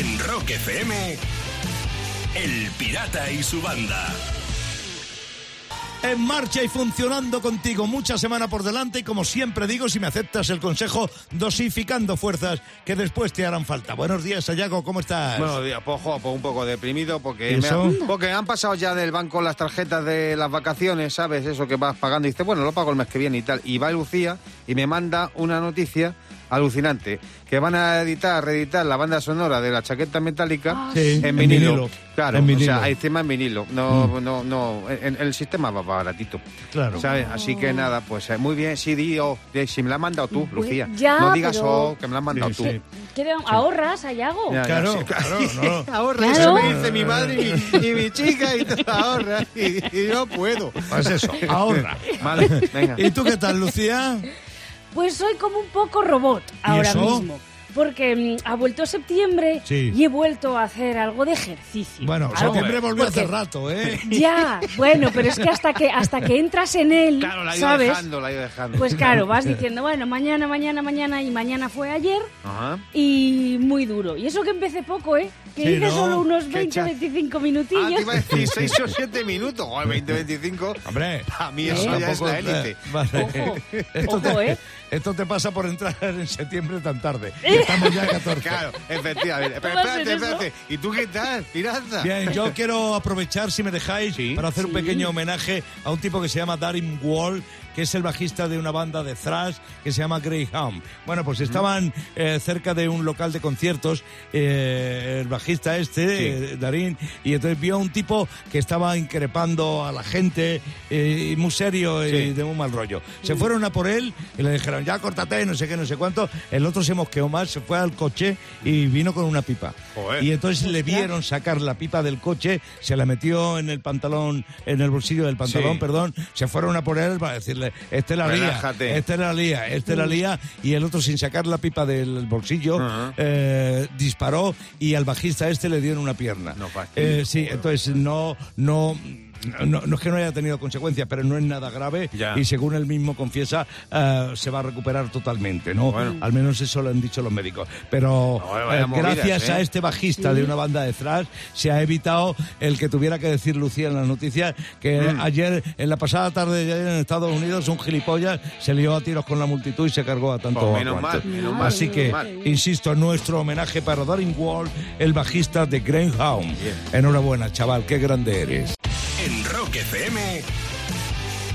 En Rock FM, El Pirata y su banda. En marcha y funcionando contigo mucha semana por delante y como siempre digo, si me aceptas el consejo, dosificando fuerzas que después te harán falta. Buenos días, Sayago, ¿cómo estás? Buenos días, pues, pues un poco deprimido porque, ¿Y me han, porque han pasado ya del banco las tarjetas de las vacaciones, ¿sabes? Eso que vas pagando y dices, bueno, lo pago el mes que viene y tal. Y va Lucía y me manda una noticia alucinante, que van a editar, reeditar la banda sonora de la chaqueta metálica Sí, en en vinilo. vinilo. Claro, En o vinilo. sea, encima en vinilo. No, no, no, en- el sistema va baratito. Claro. ¿Sabes? Así que nada, pues eh, muy bien, sí, di, oh, di, si me la has mandado tú, Pues Lucía. ya, no digas, pero- oh, que me la has mandado Sí, tú. sí. ¿Qué ahorras, Ayago? Ya, ya, Claro, sí, claro, no. Ahorra, Claro. eso me dice mi madre y mi, y mi chica y te ahorra y, y yo puedo. Pues eso, ahorra. Vale, venga. ¿Y tú qué tal, Lucía? Pues soy como un poco robot ahora eso? mismo. Porque mm, ha vuelto septiembre Sí. y he vuelto a hacer algo de ejercicio. Bueno, Algo- septiembre volvió porque- hace rato, ¿eh? Ya, bueno, pero es que hasta que hasta que entras en él, Claro, la ¿sabes? dejando, la dejando. Pues claro, vas diciendo, bueno, mañana, mañana, mañana y mañana fue ayer Ajá. y muy duro. Y eso que empecé poco, ¿eh? Que Sí, hice ¿no? unos unos Qué 20, cha- 25 Ah, minutillos. te iba a decir 6 o 7 minutos. O 20, 25. Hombre, A mí eso ya es la élite. Vale. Ojo, Esto, ojo, te, ¿eh? esto te pasa por entrar en septiembre tan tarde. Y Estamos ya a 14. Claro, efectivamente. Pero ¿Cómo hacen espérate, espérate. ¿Y tú qué tal, pirata? Bien, yo quiero aprovechar, si me dejáis, Sí. para hacer un pequeño homenaje a un tipo que se llama Darin Wall, que es el bajista de una banda de thrash que se llama Greyhound. Bueno, pues estaban eh, cerca de un local de conciertos, eh, el bajista este, eh, Darin, y entonces vio a un tipo que estaba increpando a la gente, eh, y muy serio y Sí. de muy mal rollo. Se fueron a por él y le dijeron, ya córtate, no sé qué, no sé cuánto. El otro se mosqueó más, se fue al coche y vino con una pipa. Joder. Y entonces le vieron sacar la pipa del coche, se la metió en el pantalón, en el bolsillo del pantalón, Sí. perdón, se fueron a por él para decirle, este la lía, este la lía, este la lía, y el otro sin sacar la pipa del bolsillo, eh, disparó y al bajista este le dieron una pierna. No Eh, sí, entonces no, no, no, no es que no haya tenido consecuencias, pero no es nada grave Ya. y según él mismo confiesa, eh, se va a recuperar totalmente, ¿no? Bueno. Al menos eso lo han dicho los médicos. Pero No, eh, movidas, gracias ¿eh? a este bajista de una banda de thrash se ha evitado el que tuviera que decir Lucía en las noticias que Mm. ayer, en la pasada tarde de ayer en Estados Unidos, un gilipollas se lió a tiros con la multitud y se cargó a tanto Pues menos mal, menos mal. Así que, Mal. insisto, nuestro homenaje para Darin Wall, el bajista de Greyhound. Enhorabuena, chaval, qué grande eres. Rock FM,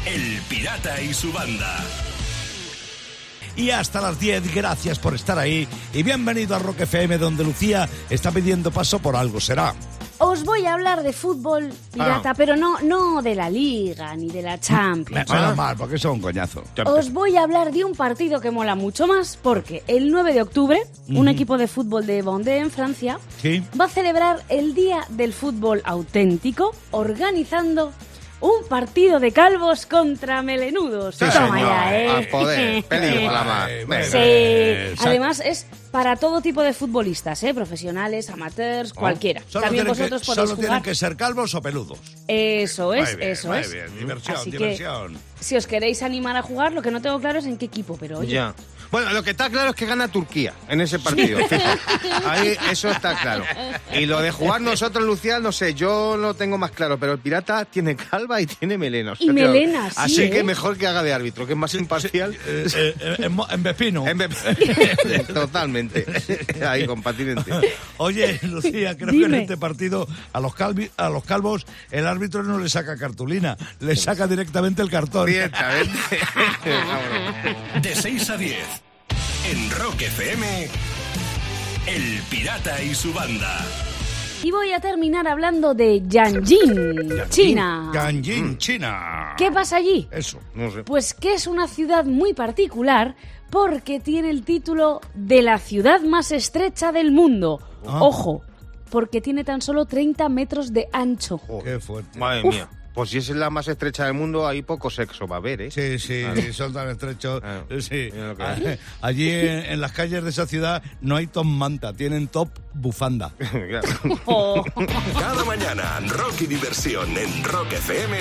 El Pirata y su banda. Y hasta las 10, gracias por estar ahí. Y bienvenido a Rock FM, donde Lucía está pidiendo paso por algo será. Os voy a hablar de fútbol pirata, Ah. pero no, no de la Liga ni de la Champions. Menos mal, porque eso es un coñazo. Os voy a hablar de un partido que mola mucho más, porque el 9 de octubre, un equipo de fútbol de Vendée, en Francia, Sí. va a celebrar el Día del Fútbol Auténtico, organizando un partido de calvos contra melenudos. Sí, Toma señor. ya, ¿eh? A poder, película más. Sí, además es para todo tipo de futbolistas, ¿eh? profesionales, amateurs, cualquiera. Solo También tienen, vosotros que, podéis solo jugar. tienen que ser calvos o peludos. Eso es, bien, eso muy es. bien. Diversión, Así que, diversión. si os queréis animar a jugar, lo que no tengo claro es en qué equipo, pero oye. Ya. Bueno, lo que está claro es que gana Turquía en ese partido. Ahí eso está claro. Y lo de jugar nosotros, Lucía, no sé, yo lo tengo más claro, pero el pirata tiene calva y tiene melenas. Y melenas, sí, Así que ¿eh? mejor que haga de árbitro, que es más imparcial. Eh, eh, eh, en, en Vespino. En vez- Totalmente. Ahí, con patinete. Oye, Lucía, creo que en este partido a los, calvi- a los calvos el árbitro no le saca cartulina, le saca directamente el cartón. Directamente. De 6 a 10. En Rock FM, El Pirata y su banda. Y voy a terminar hablando de Yanjin, China. Ganjin, China. ¿Qué pasa allí? Eso. No sé. Pues que es una ciudad muy particular porque tiene el título de la ciudad más estrecha del mundo. Ah. Ojo, porque tiene tan solo 30 metros de ancho. Qué fuerte. Madre Uf. mía. Pues si es la más estrecha del mundo, ahí poco sexo va a haber, ¿eh? Sí, sí, Claro. son tan estrechos. Claro. Sí. Ah. Allí en, en las calles de esa ciudad no hay top manta, tienen top bufanda. Claro. Oh. Cada mañana, rock y diversión en Rock FM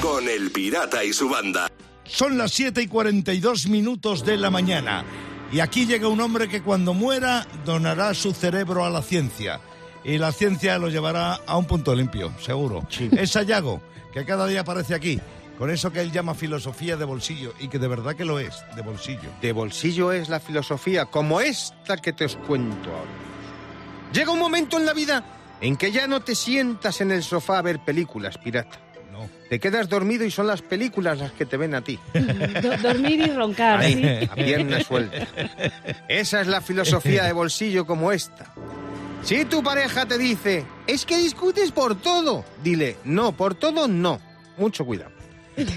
con El Pirata y su banda. Son las 7 y 42 minutos de la mañana. Y aquí llega un hombre que cuando muera donará su cerebro a la ciencia. Y la ciencia lo llevará a un punto limpio, seguro. Es Sayago, que cada día aparece aquí, con eso que él llama filosofía de bolsillo, y que de verdad que lo es, de bolsillo. De bolsillo es la filosofía, como esta que te os cuento ahora. Llega un momento en la vida en que ya no te sientas en el sofá a ver películas, pirata. No. Te quedas dormido y son las películas las que te ven a ti. Do- dormir y roncar. Ahí, sí. a pierna suelta. Esa es la filosofía de bolsillo como esta. Si tu pareja te dice, es que discutes por todo, dile, no, por todo no. Mucho cuidado.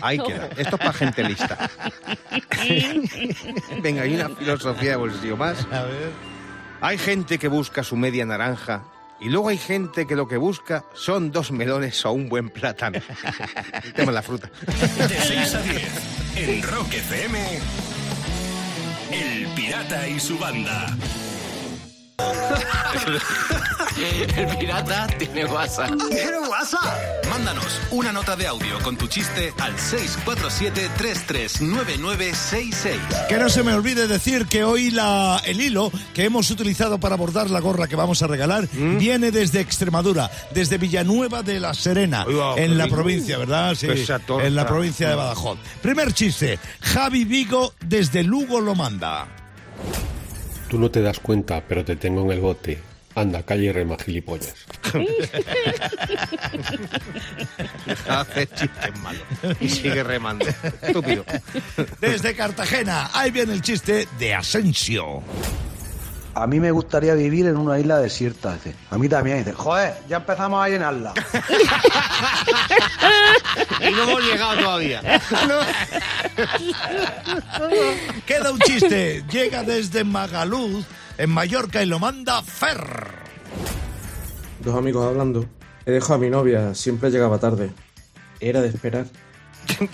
Ahí queda. Esto es para gente lista. Venga, hay una filosofía de bolsillo más. A ver. Hay gente que busca su media naranja y luego hay gente que lo que busca son dos melones o un buen plátano. Tema la fruta. De 6 a 10 en Rock FM. El Pirata y su banda. El pirata tiene WhatsApp. ¿Tiene WhatsApp? Mándanos una nota de audio con tu chiste al 647-339966. Que no se me olvide decir que hoy la, el hilo que hemos utilizado para bordar la gorra que vamos a regalar viene desde Extremadura, desde Villanueva de la Serena, en la provincia, ¿verdad? Sí, en la provincia de Badajoz. Primer chiste, Javi Vigo desde Lugo lo manda. Tú no te das cuenta, pero te tengo en el bote. Anda, calle y rema, gilipollas. Hace chistes malos. Y sigue remando. Estúpido. Desde Cartagena, ahí viene el chiste de Asensio. A mí me gustaría vivir en una isla desierta. Dice. A mí también. Dice, joder, ya empezamos a llenarla. Y no hemos llegado todavía. Queda un chiste, llega desde Magaluz, en Mallorca, y lo manda Fer. Dos amigos hablando. He dejado a mi novia, siempre llegaba tarde. Era de esperar.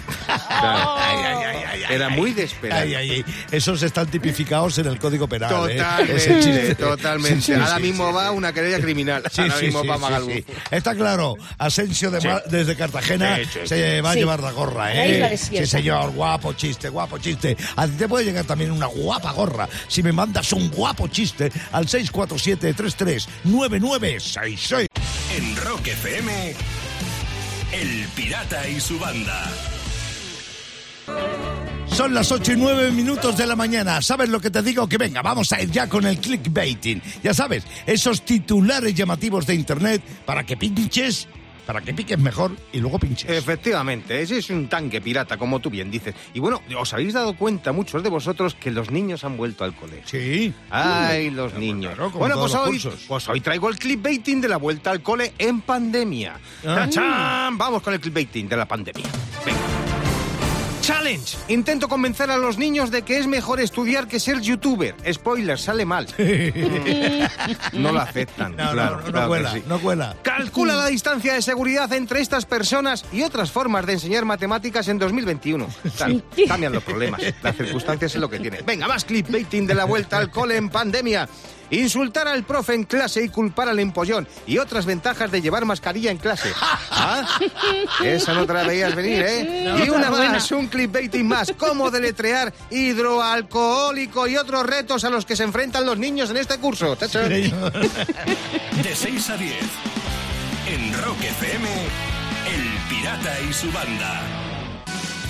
Era muy de esperar. Ay, ay, ay. Esos están tipificados en el Código Penal. ¿eh? Totalmente, Ese chiste. totalmente. Sí, sí, Ahora sí, mismo sí, va sí. una querella criminal. Sí, Ahora sí, mismo sí, va sí, Magalú. sí. Está claro, Asensio de Ma- desde Cartagena Sí, sí, se va a Sí. llevar la gorra, ¿eh? Sí, señor, guapo chiste, guapo chiste. A ti te puede llegar también una guapa gorra si me mandas un guapo chiste al 647-339966. En Rock FM. El Pirata y su banda. Son las 8 y 9 minutos de la mañana. ¿Sabes lo que te digo? Que venga, vamos a ir ya con el clickbaiting. Ya sabes, esos titulares llamativos de internet para que pinches, para que piques mejor y luego pinches. Efectivamente, ese es un tanque pirata, como tú bien dices. Y bueno, ¿os habéis dado cuenta, muchos de vosotros, que los niños han vuelto al colegio? Sí. Ay, los niños. claro, bueno, pues hoy, pues hoy traigo el clickbaiting de la vuelta al cole en pandemia. ¡Tachán! Vamos con el clickbaiting de la pandemia. Venga. Challenge. Intento convencer a los niños de que es mejor estudiar que ser youtuber. Spoiler, sale mal. no lo aceptan. No, no, claro, no, no claro que cuela, sí. no cuela. Calcula la distancia de seguridad entre estas personas y otras formas de enseñar matemáticas en 2021. Claro, cambian los problemas. Las circunstancias es lo que tiene. Venga, más clickbaiting de la vuelta al cole en pandemia. Insultar al profe en clase y culpar al empollón. Y otras ventajas de llevar mascarilla en clase. ¿Ah? Esa no te la veías venir, ¿eh? No, y una más, un clickbaiting más. Cómo deletrear hidroalcohólico y otros retos a los que se enfrentan los niños en este curso. De 6 a 10. En Rock FM. El Pirata y su banda.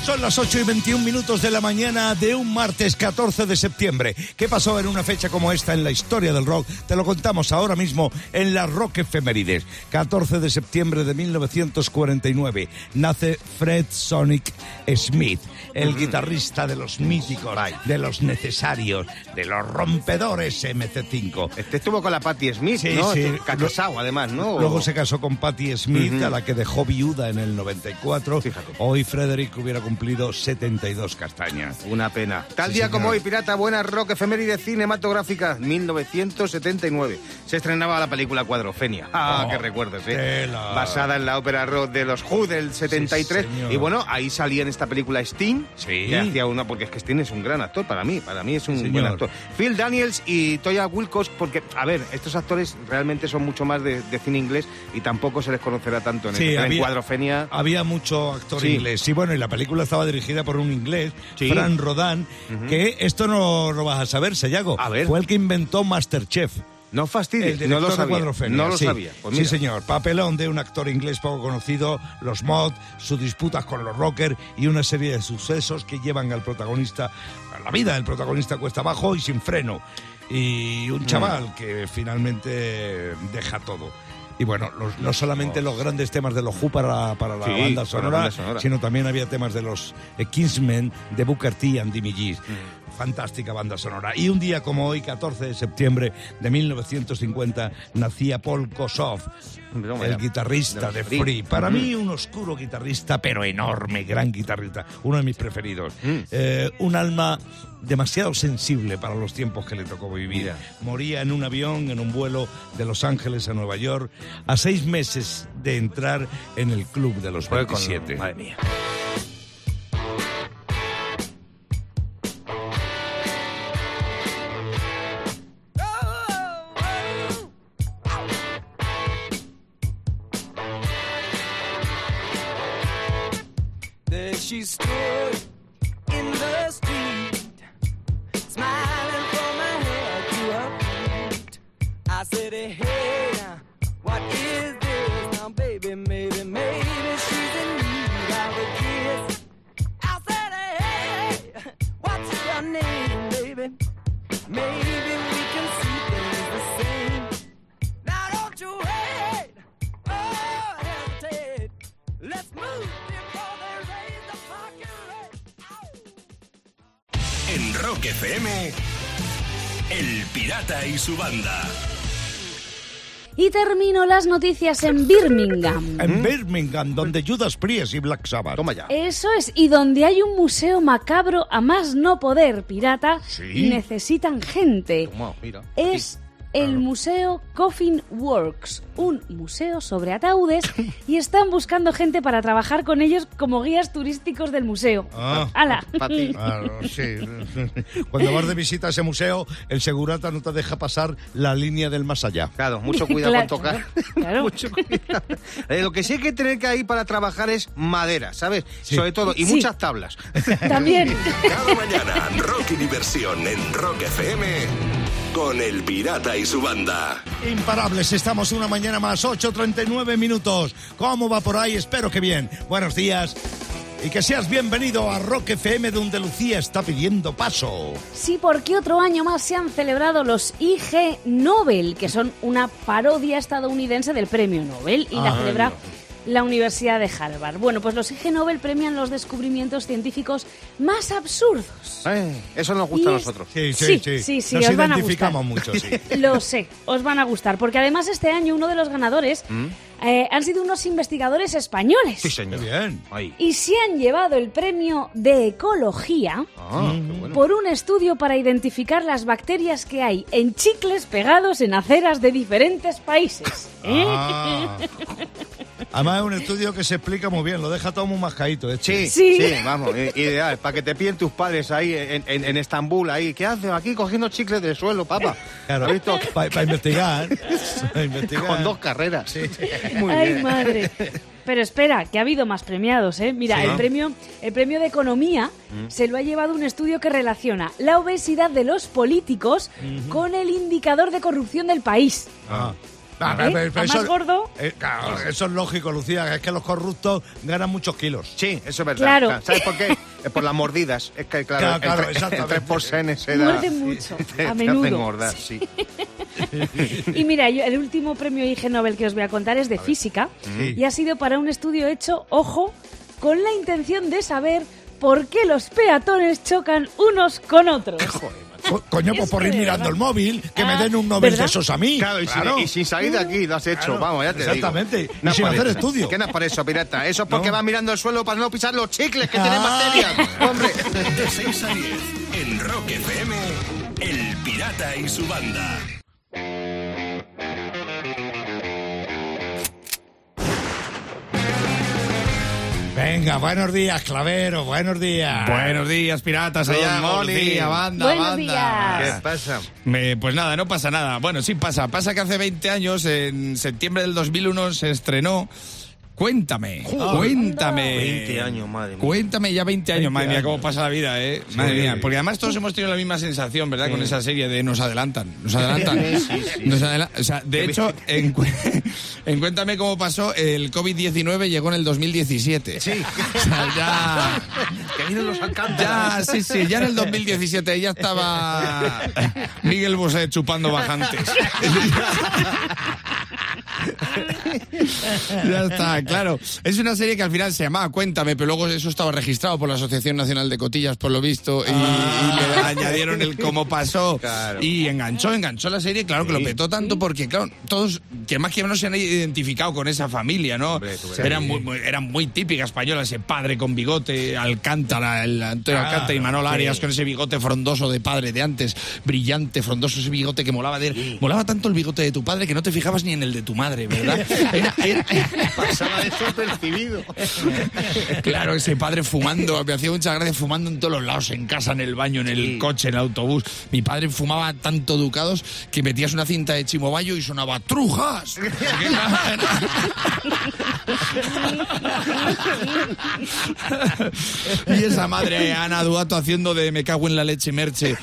Son las 8 y 21 minutos de la mañana de un martes 14 de septiembre. ¿Qué pasó en una fecha como esta en la historia del rock? Te lo contamos ahora mismo en la Rock Efemérides. 14 de septiembre de 1949 nace Fred Sonic Smith, el guitarrista de los míticos, de los necesarios, de los rompedores MC5. Este estuvo con la Patti Smith, Sí, ¿no? sí. Este- Casado, además, ¿no? Luego se casó con Patti Smith, a la que dejó viuda en el 94. Fíjate. Hoy Frederick hubiera cumplido 72 castañas. Una pena. Tal Sí, día señor. como hoy, Pirata, buena rock efeméride cinematográfica, 1979. Se estrenaba la película Cuadrofenia. Ah, Oh, qué recuerdos, ¿eh? tela. Basada en la ópera rock de los Who del 73. Sí, y bueno, ahí salía en esta película Sting. Sí. Que hacía una, porque es que Sting es un gran actor para mí. Para mí es un Señor. buen actor. Phil Daniels y Toya Wilcox, porque, a ver, estos actores realmente son mucho más de, de cine inglés y tampoco se les conocerá tanto en, Sí, el, en había- Cuadrofenia. Había mucho actor inglés. Sí, bueno, y la película película estaba dirigida por un inglés, Sí. Fran Rodan, que esto no lo vas a saber, Sayago. A ver. Fue el que inventó Masterchef. No fastidies, no lo sabía. No lo sí. sabía. Pues sí, señor. Papelón de un actor inglés poco conocido, los mods, sus disputas con los rockers y una serie de sucesos que llevan al protagonista, a la vida del protagonista cuesta abajo y sin freno. Y Mm. un chaval que finalmente deja todo. Y bueno, los- no solamente los grandes temas de los Who para, para la Oh. Sí, banda para la sonora, banda sonora. sino también había temas de los eh, Kingsmen, de Booker T and Jimmy G. Mm. Fantástica banda sonora. Y un día como hoy, 14 de septiembre de 1950, nacía Paul Kossoff, el guitarrista De de Free. Para Ujú. mí, un oscuro guitarrista, pero enorme, gran guitarrista. Uno de mis preferidos. Mm. Eh, un alma demasiado sensible para los tiempos que le tocó vivir. Moría en un avión, en un vuelo de Los Ángeles a Nueva York, a seis meses de entrar en el club de los Fue con- 27. Madre mía. Su banda. Y termino las noticias en Birmingham. En Birmingham, donde Judas Priest y Black Sabbath. Toma ya. Eso es, y donde hay un museo macabro a más no poder pirata, Sí. necesitan gente. Toma, mira. Es el Museo Coffin Works, un museo sobre ataúdes, y están buscando gente para trabajar con ellos como guías turísticos del museo. Ah. ¡Hala! Claro, sí. Cuando vas de visita a ese museo, el segurata no te deja pasar la línea del más allá. Claro, mucho cuidado Claro, con tocar. claro. mucho cuidado. Eh, lo que sí hay que tener que ahí para trabajar es madera, ¿sabes? Sí. Sobre todo, y Sí. muchas tablas. También. Cada mañana, rock y diversión en Rock FM con El Pirata y su banda. Imparables, estamos una mañana más, 8.39 minutos. ¿Cómo va por ahí? Espero que bien. Buenos días. Y que seas bienvenido a Rock FM, donde Lucía está pidiendo paso. Sí, porque otro año más se han celebrado los IG Nobel, que son una parodia estadounidense del premio Nobel, y la celebra la Universidad de Harvard. Bueno, pues los IG Nobel premian los descubrimientos científicos más absurdos. Eh, eso nos gusta a Y nosotros. Sí, Sí, sí, sí. sí, sí, Nos os van a identificamos gustar. mucho, sí. Lo sé, os van a gustar, porque además este año uno de los ganadores eh, han sido unos investigadores españoles. Sí, señor. bien. Y se han llevado el premio de ecología Ah, bueno. por un estudio para identificar las bacterias que hay en chicles pegados en aceras de diferentes países. ¿eh? Ah. Además es un estudio que se explica muy bien, lo deja todo muy mascadito. este. Sí, Sí. sí, vamos, ideal. Para que te piden tus padres ahí en, en- en Estambul, ahí. ¿Qué haces aquí cogiendo chicles del suelo, papá? Claro, para investigar. pa' investigar. Con dos carreras. Muy Ay, bien. madre. Pero espera, que ha habido más premiados, ¿eh? Mira, Sí. el premio, el premio de economía se lo ha llevado un estudio que relaciona la obesidad de los políticos con el indicador de corrupción del país. Ah. Ah, ¿Eh? pero- pero ¿A más gordo? eh, claro, eso es lógico, Lucía, es que los corruptos ganan muchos kilos. Sí, eso es verdad. Claro. ¿Sabes por qué? Es por las mordidas. Es que, claro, Claro, claro. 3% se da... Muerde mucho, te- te a menudo. engordar, sí. Y mira, yo- el último premio IG Nobel que os voy a contar es de física Sí. y ha sido para un estudio hecho, ojo, con la intención de saber por qué los peatones chocan unos con otros. Co- Coño, pues Es por ir de mirando el móvil, que me Ah, den un Nobel de ¿verdad? esos a mí. Claro, y, sin- y sin salir de aquí lo has hecho, Claro, vamos, ya te exactamente. digo. Y sin hacer eso. estudio. ¿Qué no es por eso, pirata? Eso es porque No. vas mirando el suelo para no pisar los chicles que tienen Ah. bacterias. Hombre. De 6 a 10 en Rock FM, El Pirata y su banda. Venga, buenos días, Clavero, buenos días. Buenos días, piratas, allá, morning. Lucía, banda, Buenos banda. días. ¿Qué pasa? Me- pues nada, no pasa nada. Bueno, sí pasa. Pasa que hace 20 años, en septiembre del 2001, se estrenó Cuéntame, Joder. cuéntame. 20 años, madre mía. Cuéntame ya 20 años, 20 madre mía, años. cómo pasa la vida, ¿eh? Madre mía, porque además todos hemos tenido la misma sensación, ¿verdad? Con esa serie de nos adelantan, nos adelantan. Sí, sí. Nos adela- o sea, de hecho, en, cu- en Cuéntame cómo pasó, el COVID-19 llegó en el 2017. Sí. O sea, ya... Que vienen los. Ya, sí, sí, ya en el 2017 ya estaba Miguel Bosé chupando bajantes. ya está, claro. Es una serie que al final se llamaba Cuéntame, pero luego eso estaba registrado por la Asociación Nacional de Cotillas, por lo visto, y, y le añadieron el cómo pasó. Claro. Y enganchó, enganchó la serie, claro que lo petó tanto porque, claro, todos, que más que menos se han identificado con esa familia, ¿no? Hombre, eran, muy, muy- eran muy típica española, ese padre con bigote, Alcántara, el Antonio Claro, Alcántara y Manol sí. Arias con ese bigote frondoso de padre de antes, brillante, frondoso, ese bigote que molaba de él. Molaba tanto el bigote de tu padre que no te fijabas ni en el de tu madre, ¿verdad? Era- era- Pasaba desapercibido. Claro, ese padre fumando, me hacía mucha gracia fumando en todos los lados, en casa, en el baño, en el coche, en el autobús. Mi padre fumaba tanto ducados que metías una cinta de chimobayo y sonaba ¡Trujas! y esa madre Ana Duato haciendo de me cago en la leche merche.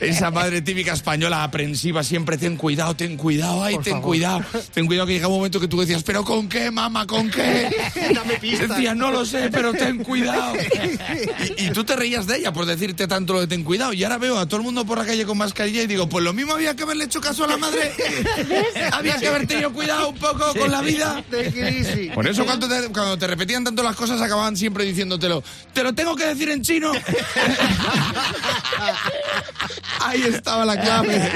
esa madre típica española aprensiva, siempre ten cuidado, ten cuidado, ay, ten cuidado. Ten cuidado que llega un momento que tú decías, pero ¿con qué, mamá? ¿Con qué? Dame pistas. Decía, no lo sé, pero ten cuidado. Y, y tú te reías de ella por decirte tanto lo de ten cuidado. Y ahora veo a todo el mundo por la calle con mascarilla y digo, pues lo mismo había que haberle hecho caso a la madre. había que haber tenido cuidado un poco con la vida. De crisis. Por eso cuando te, cuando te repetían tanto las cosas acababan siempre diciéndotelo. Te lo tengo que decir en chino. Ahí estaba la clave.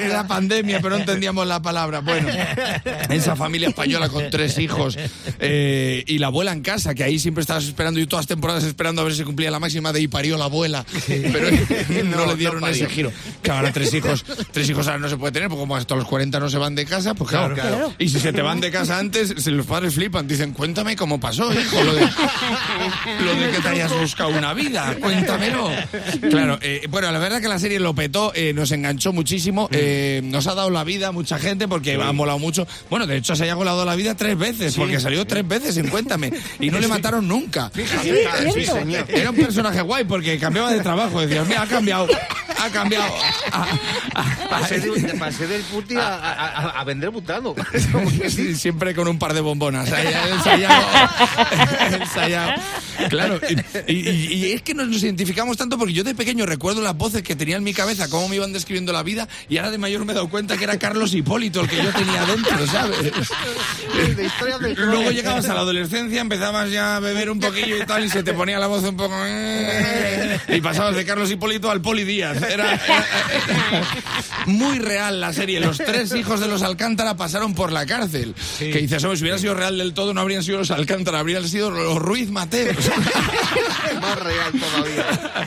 Era pandemia, pero no entendíamos la palabra. Bueno, esa familia española con tres hijos eh, y la abuela en casa, que ahí siempre estabas esperando y todas las temporadas esperando a ver si cumplía la máxima de y parió la abuela. Pero no, No, le dieron no ese giro. Que ahora tres hijos, tres hijos ahora no se puede tener, porque como hasta los 40 no se van de casa, pues claro. Claro, claro. Y si se te van de casa antes, los padres flipan, dicen, cuéntame cómo pasó, hijo, lo de, lo de que te hayas buscado una vida, cuéntamelo. Claro, eh, bueno, la verdad que la serie lo petó, eh, nos enganchó muchísimo, nos ha dado la vida a mucha gente porque ha molado mucho. Bueno, de hecho se haya colado la vida tres veces, porque salió tres veces en Cuéntame, y no le mataron nunca. Fíjate, sí. Era un personaje guay porque cambiaba de trabajo, decías, mira, ha cambiado, ha cambiado. Ah, ah, ah, Pasé, de- pasé del puti a, a, vender butano. Sí. Siempre con un par de bombonas. ahí, Ensayado. ensayado. Claro, y, y- y es que nos, nos identificamos tanto porque yo de pequeño recuerdo las voces que tenía en mi cabeza, cómo me iban describiendo la vida, y ahora de mayor me he dado cuenta que era Carlos Hipólito el que yo tenía dentro, ¿sabes? De Luego llegabas a la adolescencia, empezabas ya a beber un poquillo y tal, y se te ponía la voz un poco... eh, Y pasabas de Carlos Hipólito al Poli Díaz. Era, era- muy real la serie. Los tres hijos de los Alcántara pasaron por la cárcel. Que dices, si hubiera sido real del todo, no habrían sido los Alcántara, habrían sido los Ruiz Mateos. Más real todavía.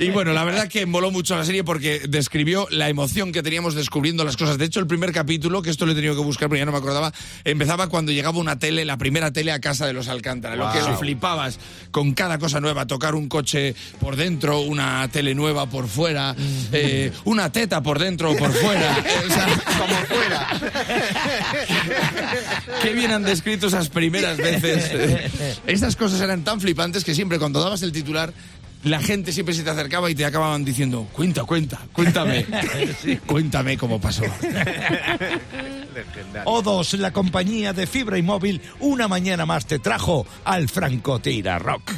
y, y bueno, la verdad que moló mucho la serie porque describió la emoción que teníamos descubriendo las cosas. De hecho, el primer capítulo, que esto lo he tenido que buscar porque ya no me acordaba, empezaba cuando llegaba una tele, la primera tele a casa de los Alcántara. Lo que lo flipabas con cada cosa nueva, tocar un coche por dentro, una tele nueva por fuera, eh, una teta por dentro o por fuera. O sea, Como fuera. Qué bien han descrito esas primeras veces. Estas cosas eran tan flipantes que siempre cuando dabas el titular, la gente siempre se te acercaba y te acababan diciendo, cuenta, cuenta, cuéntame, cuéntame cómo pasó. O2, la compañía de fibra y móvil, una mañana más te trajo al Francotira Rock.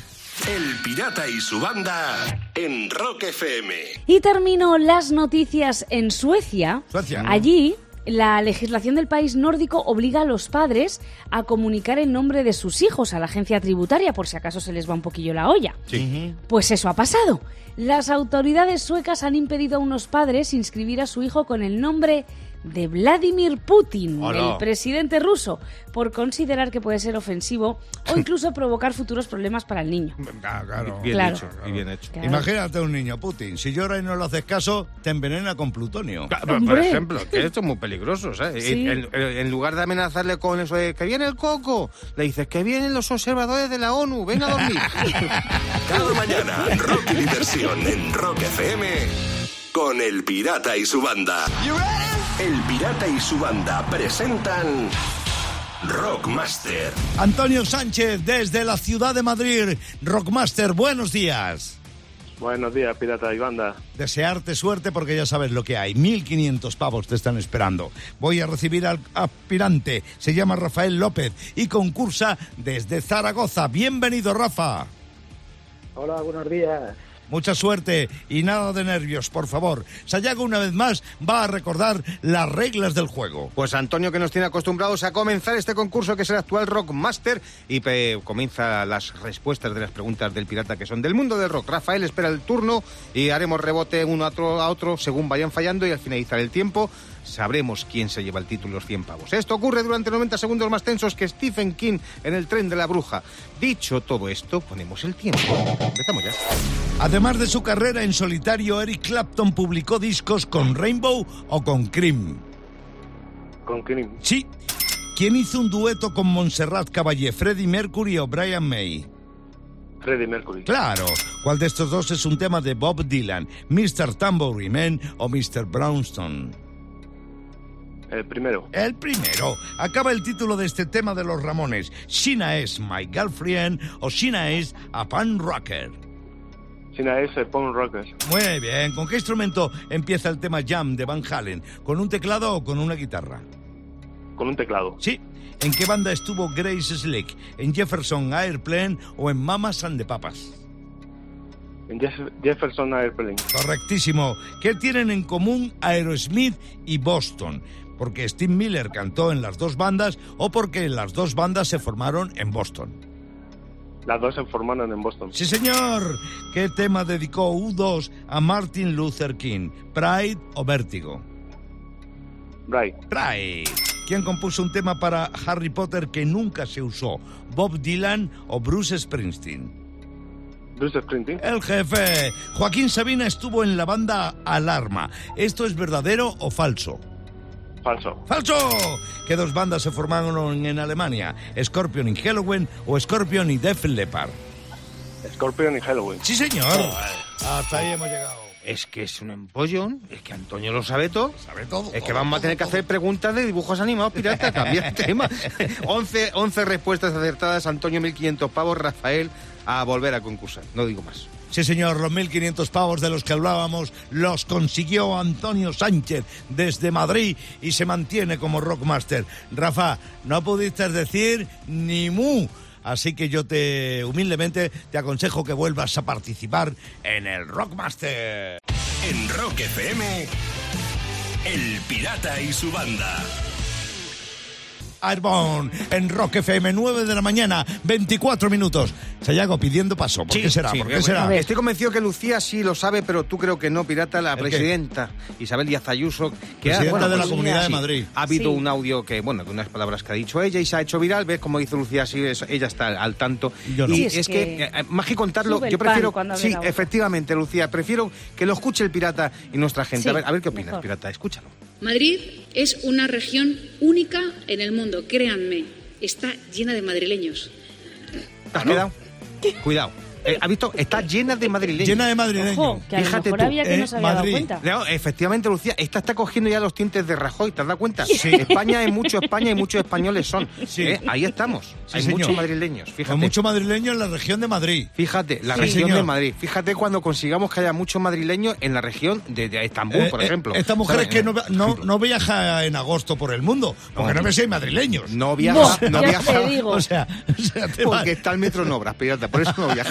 El Pirata y su banda en Rock FM. Y termino las noticias en Suecia. Suecia. Allí, la legislación del país nórdico obliga a los padres a comunicar el nombre de sus hijos a la agencia tributaria por si acaso se les va un poquillo la olla. Pues eso ha pasado. Las autoridades suecas han impedido a unos padres inscribir a su hijo con el nombre de Vladimir Putin, Hola. el presidente ruso, por considerar que puede ser ofensivo o incluso provocar futuros problemas para el niño. Ah, claro. Bien Claro. hecho, y bien hecho. Claro. Imagínate a un niño, Putin. Si llora y no le haces caso, te envenena con plutonio. Claro, Por ejemplo, que esto es muy peligroso, ¿sabes? Sí. En, en- en lugar de amenazarle con eso de que viene el coco, le dices que vienen los observadores de la ONU, ven a dormir. Cada mañana, rock y diversión en Rock FM con El Pirata y su banda. El Pirata y su banda presentan Rockmaster. Antonio Sánchez, desde la ciudad de Madrid. Rockmaster, buenos días. Buenos días, pirata y banda. Desearte suerte porque ya sabes lo que hay. 1.500 pavos te están esperando. Voy a recibir al aspirante. Se llama Rafael López y concursa desde Zaragoza. Bienvenido, Rafa. Hola, buenos días. Mucha suerte y nada de nervios, por favor. Sayago, una vez más, va a recordar las reglas del juego. Pues Antonio, que nos tiene acostumbrados a comenzar este concurso que es el actual Rockmaster y comienza las respuestas de las preguntas del pirata que son del mundo del rock. Rafael espera el turno y haremos rebote uno a otro según vayan fallando y al finalizar el tiempo sabremos quién se lleva el título los 100 pavos. Esto ocurre durante 90 segundos más tensos que Stephen King en el tren de la bruja. Dicho todo esto, ponemos el tiempo. Empezamos ya. Además de su carrera en solitario, Eric Clapton publicó discos con Rainbow o con Cream. Con Cream. Sí. ¿Quién hizo un dueto con Montserrat Caballé, Freddie Mercury o Brian May? Freddie Mercury. Claro. ¿Cuál de estos dos es un tema de Bob Dylan? ¿Mr. Tambourine Man o Mr. Brownstone? El primero. El primero. Acaba el título de este tema de los Ramones. Shina es My Girlfriend o Shina es a Pan Rocker. China es el Punk Rockers. Muy bien. ¿Con qué instrumento empieza el tema Jam de Van Halen? ¿Con un teclado o con una guitarra? Con un teclado. Sí. ¿En qué banda estuvo Grace Slick? ¿En Jefferson Airplane o en Mamas and the Papas? En Jeff- Jefferson Airplane. Correctísimo. ¿Qué tienen en común Aerosmith y Boston? ¿Porque Steve Miller cantó en las dos bandas o porque las dos bandas se formaron en Boston? Las dos se formaron en Boston. Sí, señor. ¿Qué tema dedicó U2 a Martin Luther King? ¿Pride o Vértigo? Bright. Pride. ¿Quién compuso un tema para Harry Potter que nunca se usó? ¿Bob Dylan o Bruce Springsteen? Bruce Springsteen. El jefe. Joaquín Sabina estuvo en la banda Alarma. ¿Esto es verdadero o falso? Falso. ¡Falso! ¿Qué dos bandas se formaron en Alemania? ¿Scorpion y Halloween o Scorpion y Def Leppard? Scorpion y Halloween. Sí, señor. Hasta ahí hemos llegado. Es que es un empollón, es que Antonio lo sabe todo. Sabe todo. Es que vamos a tener que hacer preguntas de dibujos animados, pirata, cambiar de tema. 11, 11 respuestas acertadas, Antonio 1500 pavos, Rafael a volver a concursar. No digo más. Sí, señor, los 1.500 pavos de los que hablábamos los consiguió Antonio Sánchez desde Madrid y se mantiene como Rockmaster. Rafa, no pudiste decir ni mu. Así que yo te, humildemente, te aconsejo que vuelvas a participar en el Rockmaster. En Rock FM, El Pirata y su banda. Airborne en Rock FM, 9 de la mañana, 24 minutos. Sayago pidiendo paso. ¿Por qué será? Sí, ¿Por qué bueno, será? Estoy convencido que Lucía sí lo sabe, pero tú creo que no, pirata, la presidenta Isabel Díaz Ayuso, que Presidenta de la pues, Comunidad de sí, Madrid. Ha habido Sí. un audio que, bueno, de unas palabras que ha dicho ella y se ha hecho viral. ¿Ves cómo dice Lucía? Sí, es- ella está al tanto. Yo no. Y Sí, es, es que, que eh, más que contarlo, yo prefiero. Sí, efectivamente, Lucía, prefiero que lo escuche el pirata y nuestra gente. Sí, a, ver, a ver qué opinas, mejor. pirata, escúchalo. Madrid es una región única en el mundo, créanme. Está llena de madrileños. ¿Te has quedado? Cuidado. Eh, ¿Has visto? Está llena de madrileños. Llena de madrileños. Ojo, que a lo Fíjate mejor tú, había que eh, no se había Madrid. dado cuenta. No, efectivamente, Lucía, esta está cogiendo ya los tintes de Rajoy, ¿te has dado cuenta? España es mucho España y muchos españoles son. Sí. ¿eh? Ahí estamos. Sí, Hay señor. muchos madrileños, fíjate. Con mucho madrileño en la región de Madrid. Fíjate, la Sí, región señor. de Madrid. Fíjate cuando consigamos que haya muchos madrileños en la región de, de Estambul, Eh, por eh, ejemplo. Esta mujer ¿Sabes? es que no, no, no viaja en agosto por el mundo, porque no, si hay madrileños. No viaja, No, no ya viaja. te digo. O sea, o sea, te va- Porque está el metro en obras, pirata, por eso no viaja.